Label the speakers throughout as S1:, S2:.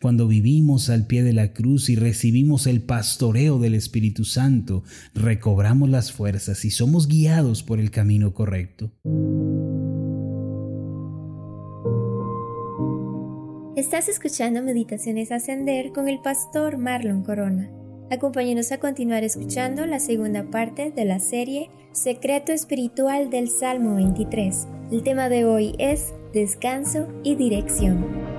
S1: Cuando vivimos al pie de la cruz y recibimos el pastoreo del Espíritu Santo, recobramos las fuerzas y somos guiados por el camino correcto.
S2: Estás escuchando Meditaciones Ascender con el pastor Marlon Corona. Acompáñenos a continuar escuchando la segunda parte de la serie Secreto Espiritual del Salmo 23. El tema de hoy es Descanso y Dirección.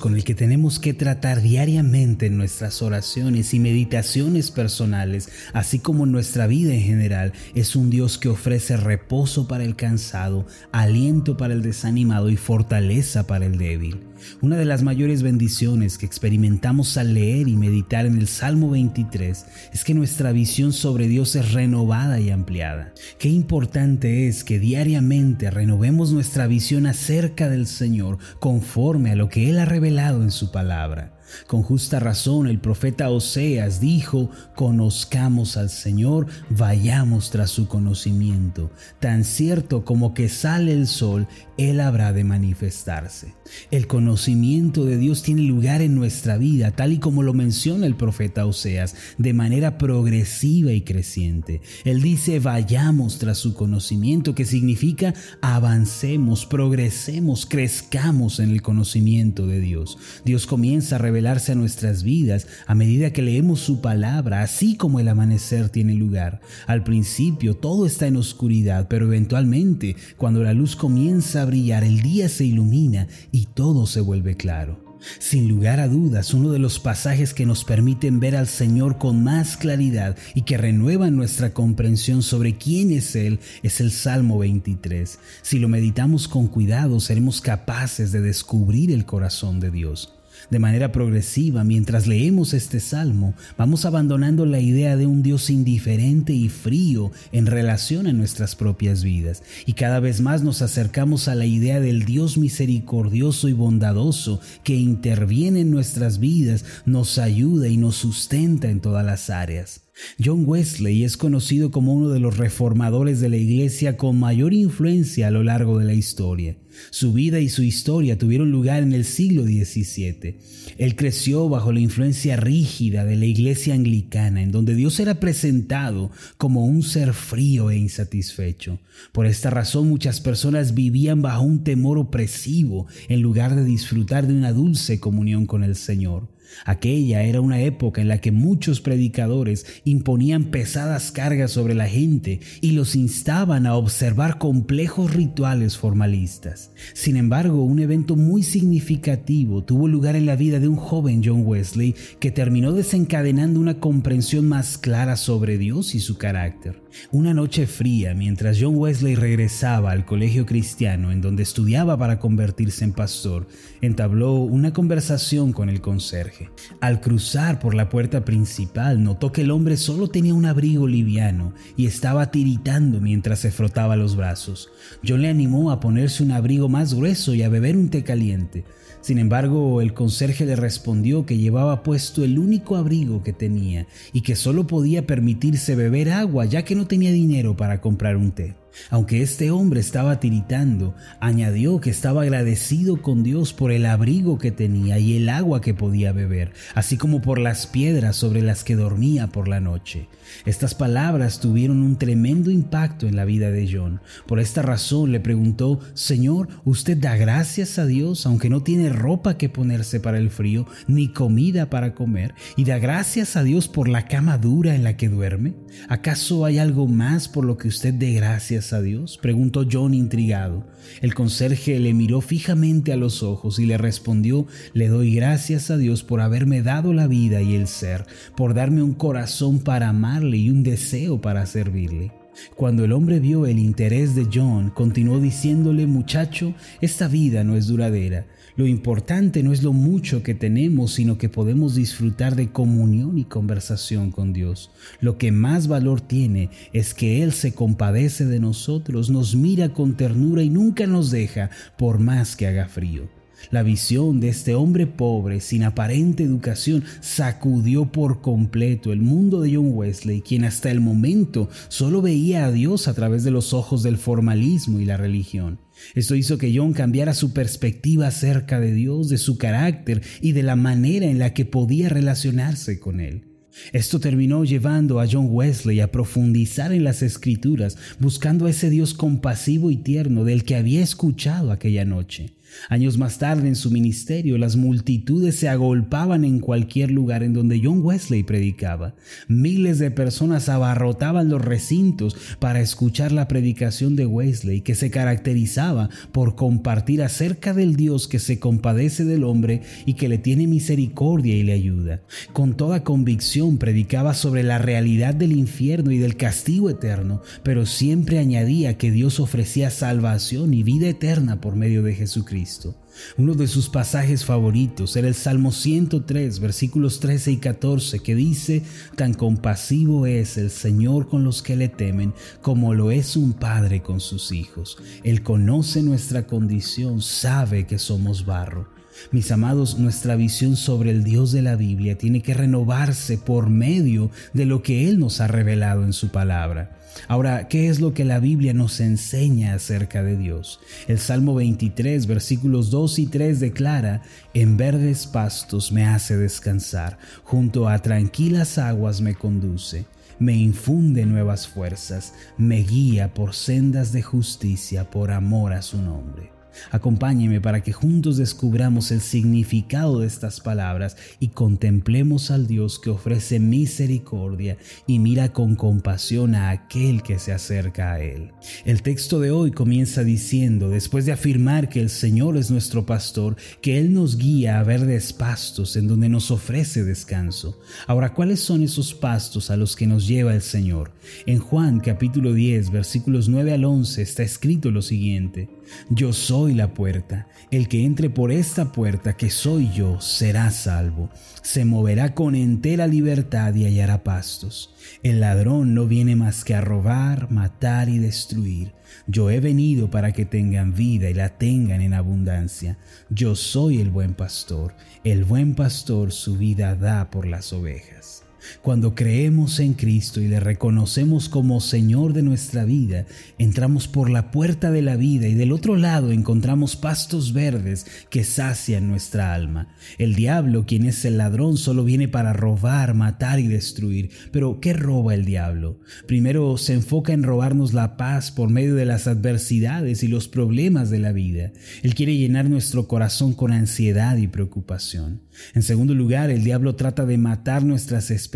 S1: Con el que tenemos que tratar diariamente en nuestras oraciones y meditaciones personales, así como en nuestra vida en general, es un Dios que ofrece reposo para el cansado, aliento para el desanimado y fortaleza para el débil. Una de las mayores bendiciones que experimentamos al leer y meditar en el Salmo 23 es que nuestra visión sobre Dios es renovada y ampliada. Qué importante es que diariamente renovemos nuestra visión acerca del Señor conforme a lo que Él ha revelado en su palabra. Con justa razón el profeta Oseas dijo, conozcamos al Señor, vayamos tras su conocimiento. Tan cierto como que sale el sol, Él habrá de manifestarse. El conocimiento de Dios tiene lugar en nuestra vida, tal y como lo menciona el profeta Oseas, de manera progresiva y creciente. Él dice, vayamos tras su conocimiento, que significa avancemos, progresemos, crezcamos en el conocimiento de Dios. Dios comienza a revelar a nuestras vidas a medida que leemos su palabra, así como el amanecer tiene lugar. Al principio todo está en oscuridad, pero eventualmente, cuando la luz comienza a brillar, el día se ilumina y todo se vuelve claro. Sin lugar a dudas, uno de los pasajes que nos permiten ver al Señor con más claridad y que renuevan nuestra comprensión sobre quién es Él es el Salmo 23. Si lo meditamos con cuidado, seremos capaces de descubrir el corazón de Dios. De manera progresiva, mientras leemos este salmo, vamos abandonando la idea de un Dios indiferente y frío en relación a nuestras propias vidas, y cada vez más nos acercamos a la idea del Dios misericordioso y bondadoso que interviene en nuestras vidas, nos ayuda y nos sustenta en todas las áreas. John Wesley es conocido como uno de los reformadores de la Iglesia con mayor influencia a lo largo de la historia. Su vida y su historia tuvieron lugar en el siglo XVII. Él creció bajo la influencia rígida de la Iglesia anglicana, en donde Dios era presentado como un ser frío e insatisfecho. Por esta razón muchas personas vivían bajo un temor opresivo en lugar de disfrutar de una dulce comunión con el Señor. Aquella era una época en la que muchos predicadores imponían pesadas cargas sobre la gente y los instaban a observar complejos rituales formalistas. Sin embargo, un evento muy significativo tuvo lugar en la vida de un joven John Wesley que terminó desencadenando una comprensión más clara sobre Dios y su carácter. Una noche fría, mientras John Wesley regresaba al colegio cristiano en donde estudiaba para convertirse en pastor, entabló una conversación con el conserje. Al cruzar por la puerta principal, notó que el hombre solo tenía un abrigo liviano y estaba tiritando mientras se frotaba los brazos. John le animó a ponerse un abrigo más grueso y a beber un té caliente. Sin embargo, el conserje le respondió que llevaba puesto el único abrigo que tenía y que solo podía permitirse beber agua ya que no tenía dinero para comprar un té. Aunque este hombre estaba tiritando, añadió que estaba agradecido con Dios por el abrigo que tenía y el agua que podía beber, así como por las piedras sobre las que dormía por la noche. Estas palabras tuvieron un tremendo impacto en la vida de John. Por esta razón le preguntó, Señor, ¿usted da gracias a Dios aunque no tiene ropa que ponerse para el frío ni comida para comer? ¿Y da gracias a Dios por la cama dura en la que duerme? ¿Acaso hay algo más por lo que usted dé gracias a Dios? preguntó John intrigado. El conserje le miró fijamente a los ojos y le respondió, le doy gracias a Dios por haberme dado la vida y el ser, por darme un corazón para amar y un deseo para servirle. Cuando el hombre vio el interés de John, continuó diciéndole, muchacho, esta vida no es duradera. Lo importante no es lo mucho que tenemos, sino que podemos disfrutar de comunión y conversación con Dios. Lo que más valor tiene es que Él se compadece de nosotros, nos mira con ternura y nunca nos deja por más que haga frío. La visión de este hombre pobre, sin aparente educación, sacudió por completo el mundo de John Wesley, quien hasta el momento solo veía a Dios a través de los ojos del formalismo y la religión. Esto hizo que John cambiara su perspectiva acerca de Dios, de su carácter y de la manera en la que podía relacionarse con Él. Esto terminó llevando a John Wesley a profundizar en las escrituras, buscando a ese Dios compasivo y tierno del que había escuchado aquella noche. Años más tarde en su ministerio, las multitudes se agolpaban en cualquier lugar en donde John Wesley predicaba. Miles de personas abarrotaban los recintos para escuchar la predicación de Wesley, que se caracterizaba por compartir acerca del Dios que se compadece del hombre y que le tiene misericordia y le ayuda. Con toda convicción predicaba sobre la realidad del infierno y del castigo eterno, pero siempre añadía que Dios ofrecía salvación y vida eterna por medio de Jesucristo. Uno de sus pasajes favoritos era el Salmo 103, versículos 13 y 14, que dice, Tan compasivo es el Señor con los que le temen, como lo es un padre con sus hijos. Él conoce nuestra condición, sabe que somos barro. Mis amados, nuestra visión sobre el Dios de la Biblia tiene que renovarse por medio de lo que Él nos ha revelado en su palabra. Ahora, ¿qué es lo que la Biblia nos enseña acerca de Dios? El Salmo 23, versículos 2 y 3 declara, En verdes pastos me hace descansar, junto a tranquilas aguas me conduce me infunde nuevas fuerzas, me guía por sendas de justicia por amor a su nombre. Acompáñeme para que juntos descubramos el significado de estas palabras y contemplemos al Dios que ofrece misericordia y mira con compasión a aquel que se acerca a Él. El texto de hoy comienza diciendo, después de afirmar que el Señor es nuestro pastor, que Él nos guía a verdes pastos en donde nos ofrece descanso. Ahora, ¿cuáles son esos pastos a los que nos lleva el Señor? En Juan capítulo 10 versículos 9 al 11 está escrito lo siguiente, Yo soy la puerta. El que entre por esta puerta, que soy yo, será salvo. Se moverá con entera libertad y hallará pastos. El ladrón no viene más que a robar, matar y destruir. Yo he venido para que tengan vida y la tengan en abundancia. Yo soy el buen pastor. El buen pastor su vida da por las ovejas. Cuando creemos en Cristo y le reconocemos como Señor de nuestra vida, entramos por la puerta de la vida y del otro lado encontramos pastos verdes que sacian nuestra alma. El diablo, quien es el ladrón, solo viene para robar, matar y destruir. Pero ¿qué roba el diablo? Primero se enfoca en robarnos la paz por medio de las adversidades y los problemas de la vida. Él quiere llenar nuestro corazón con ansiedad y preocupación. En segundo lugar, el diablo trata de matar nuestras esperanzas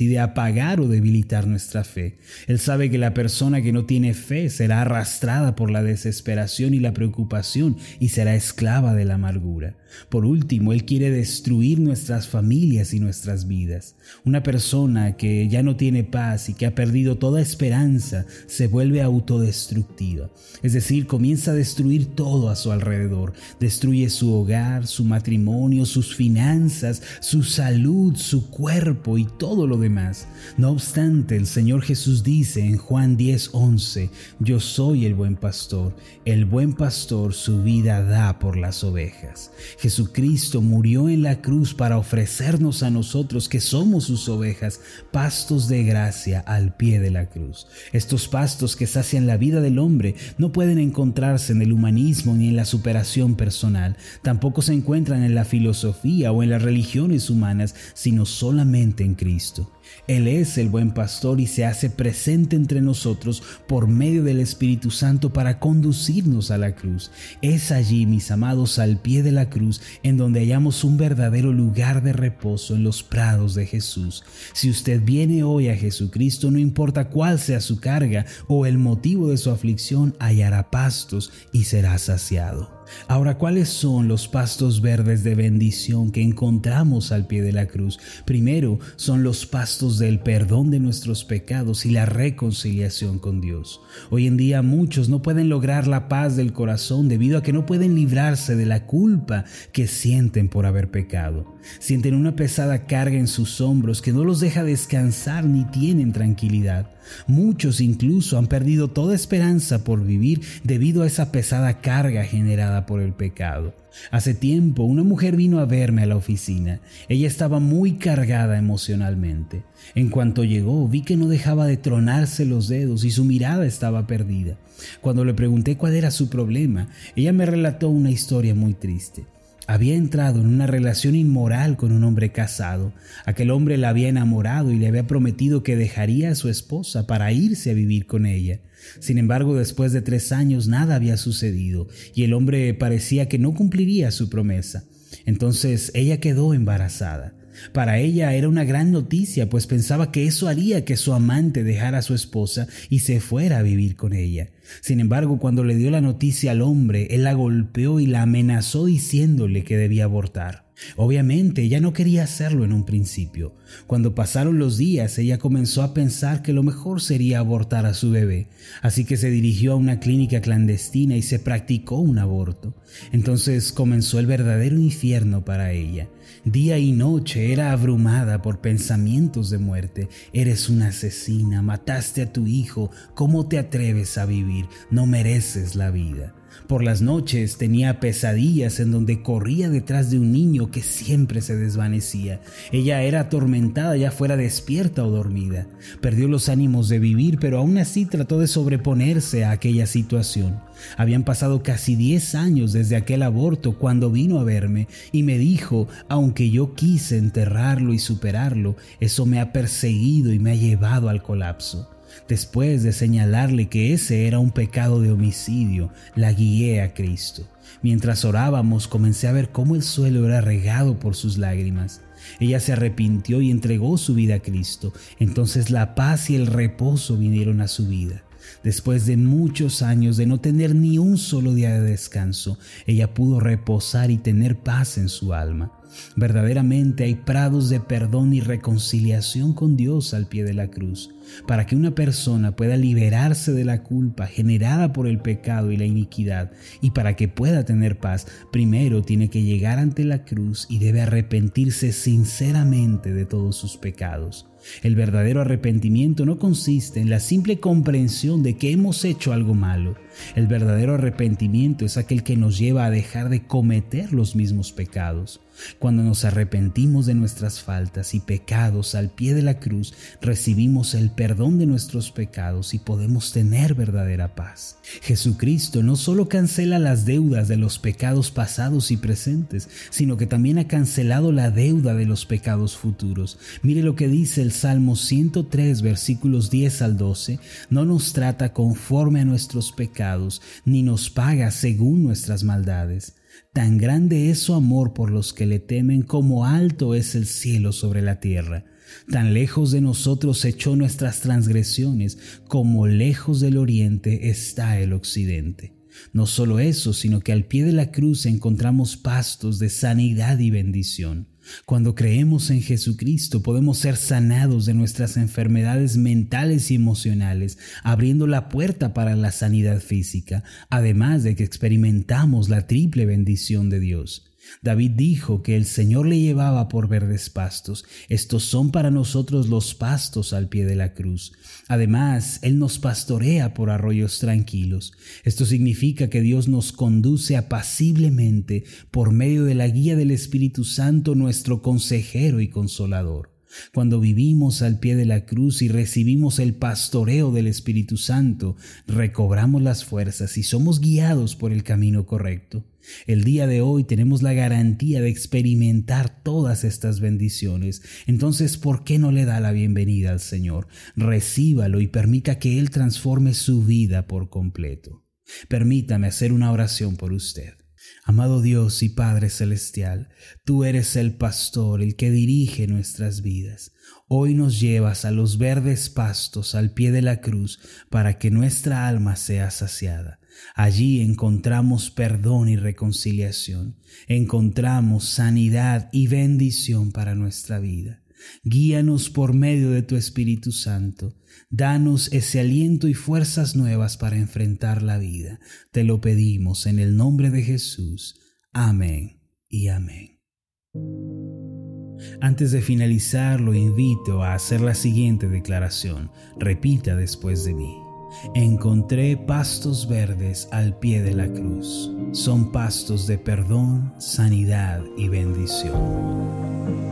S1: y de apagar o debilitar nuestra fe. Él sabe que la persona que no tiene fe será arrastrada por la desesperación y la preocupación y será esclava de la amargura. Por último, Él quiere destruir nuestras familias y nuestras vidas. Una persona que ya no tiene paz y que ha perdido toda esperanza se vuelve autodestructiva. Es decir, comienza a destruir todo a su alrededor. Destruye su hogar, su matrimonio, sus finanzas, su salud, su cuerpo todo lo demás. No obstante, el Señor Jesús dice en Juan 10:11, Yo soy el buen pastor. El buen pastor su vida da por las ovejas. Jesucristo murió en la cruz para ofrecernos a nosotros que somos sus ovejas, pastos de gracia al pie de la cruz. Estos pastos que sacian la vida del hombre no pueden encontrarse en el humanismo ni en la superación personal, tampoco se encuentran en la filosofía o en las religiones humanas, sino solamente en Cristo. Él es el buen pastor y se hace presente entre nosotros por medio del Espíritu Santo para conducirnos a la cruz. Es allí, mis amados, al pie de la cruz, en donde hallamos un verdadero lugar de reposo en los prados de Jesús. Si usted viene hoy a Jesucristo, no importa cuál sea su carga o el motivo de su aflicción, hallará pastos y será saciado. Ahora, ¿cuáles son los pastos verdes de bendición que encontramos al pie de la cruz? Primero, son los pastos del perdón de nuestros pecados y la reconciliación con Dios. Hoy en día muchos no pueden lograr la paz del corazón debido a que no pueden librarse de la culpa que sienten por haber pecado. Sienten una pesada carga en sus hombros que no los deja descansar ni tienen tranquilidad. Muchos incluso han perdido toda esperanza por vivir debido a esa pesada carga generada por el pecado. Hace tiempo una mujer vino a verme a la oficina. Ella estaba muy cargada emocionalmente. En cuanto llegó vi que no dejaba de tronarse los dedos y su mirada estaba perdida. Cuando le pregunté cuál era su problema, ella me relató una historia muy triste. Había entrado en una relación inmoral con un hombre casado. Aquel hombre la había enamorado y le había prometido que dejaría a su esposa para irse a vivir con ella. Sin embargo, después de tres años nada había sucedido y el hombre parecía que no cumpliría su promesa. Entonces ella quedó embarazada. Para ella era una gran noticia, pues pensaba que eso haría que su amante dejara a su esposa y se fuera a vivir con ella. Sin embargo, cuando le dio la noticia al hombre, él la golpeó y la amenazó diciéndole que debía abortar. Obviamente ella no quería hacerlo en un principio. Cuando pasaron los días ella comenzó a pensar que lo mejor sería abortar a su bebé, así que se dirigió a una clínica clandestina y se practicó un aborto. Entonces comenzó el verdadero infierno para ella. Día y noche era abrumada por pensamientos de muerte. Eres una asesina, mataste a tu hijo, ¿cómo te atreves a vivir? No mereces la vida. Por las noches tenía pesadillas en donde corría detrás de un niño que siempre se desvanecía. Ella era atormentada ya fuera despierta o dormida. Perdió los ánimos de vivir, pero aún así trató de sobreponerse a aquella situación. Habían pasado casi 10 años desde aquel aborto cuando vino a verme y me dijo, aunque yo quise enterrarlo y superarlo, eso me ha perseguido y me ha llevado al colapso. Después de señalarle que ese era un pecado de homicidio, la guié a Cristo. Mientras orábamos comencé a ver cómo el suelo era regado por sus lágrimas. Ella se arrepintió y entregó su vida a Cristo. Entonces la paz y el reposo vinieron a su vida. Después de muchos años de no tener ni un solo día de descanso, ella pudo reposar y tener paz en su alma. Verdaderamente hay prados de perdón y reconciliación con Dios al pie de la cruz. Para que una persona pueda liberarse de la culpa generada por el pecado y la iniquidad y para que pueda tener paz, primero tiene que llegar ante la cruz y debe arrepentirse sinceramente de todos sus pecados. El verdadero arrepentimiento no consiste en la simple comprensión de que hemos hecho algo malo. El verdadero arrepentimiento es aquel que nos lleva a dejar de cometer los mismos pecados. Cuando nos arrepentimos de nuestras faltas y pecados al pie de la cruz, recibimos el perdón de nuestros pecados y podemos tener verdadera paz. Jesucristo no solo cancela las deudas de los pecados pasados y presentes, sino que también ha cancelado la deuda de los pecados futuros. Mire lo que dice el Salmo 103 versículos 10 al 12, no nos trata conforme a nuestros pecados, ni nos paga según nuestras maldades Tan grande es su amor por los que le temen como alto es el cielo sobre la tierra. Tan lejos de nosotros echó nuestras transgresiones como lejos del oriente está el occidente. No solo eso, sino que al pie de la cruz encontramos pastos de sanidad y bendición. Cuando creemos en Jesucristo podemos ser sanados de nuestras enfermedades mentales y emocionales, abriendo la puerta para la sanidad física, además de que experimentamos la triple bendición de Dios. David dijo que el Señor le llevaba por verdes pastos. Estos son para nosotros los pastos al pie de la cruz. Además, Él nos pastorea por arroyos tranquilos. Esto significa que Dios nos conduce apaciblemente por medio de la guía del Espíritu Santo, nuestro consejero y consolador. Cuando vivimos al pie de la cruz y recibimos el pastoreo del Espíritu Santo, recobramos las fuerzas y somos guiados por el camino correcto. El día de hoy tenemos la garantía de experimentar todas estas bendiciones. Entonces, ¿por qué no le da la bienvenida al Señor? Recíbalo y permita que Él transforme su vida por completo. Permítame hacer una oración por usted. Amado Dios y Padre Celestial, tú eres el pastor, el que dirige nuestras vidas. Hoy nos llevas a los verdes pastos al pie de la cruz para que nuestra alma sea saciada. Allí encontramos perdón y reconciliación, encontramos sanidad y bendición para nuestra vida. Guíanos por medio de tu Espíritu Santo. Danos ese aliento y fuerzas nuevas para enfrentar la vida. Te lo pedimos en el nombre de Jesús. Amén y amén. Antes de finalizar, lo invito a hacer la siguiente declaración. Repita después de mí. Encontré pastos verdes al pie de la cruz. Son pastos de perdón, sanidad y bendición.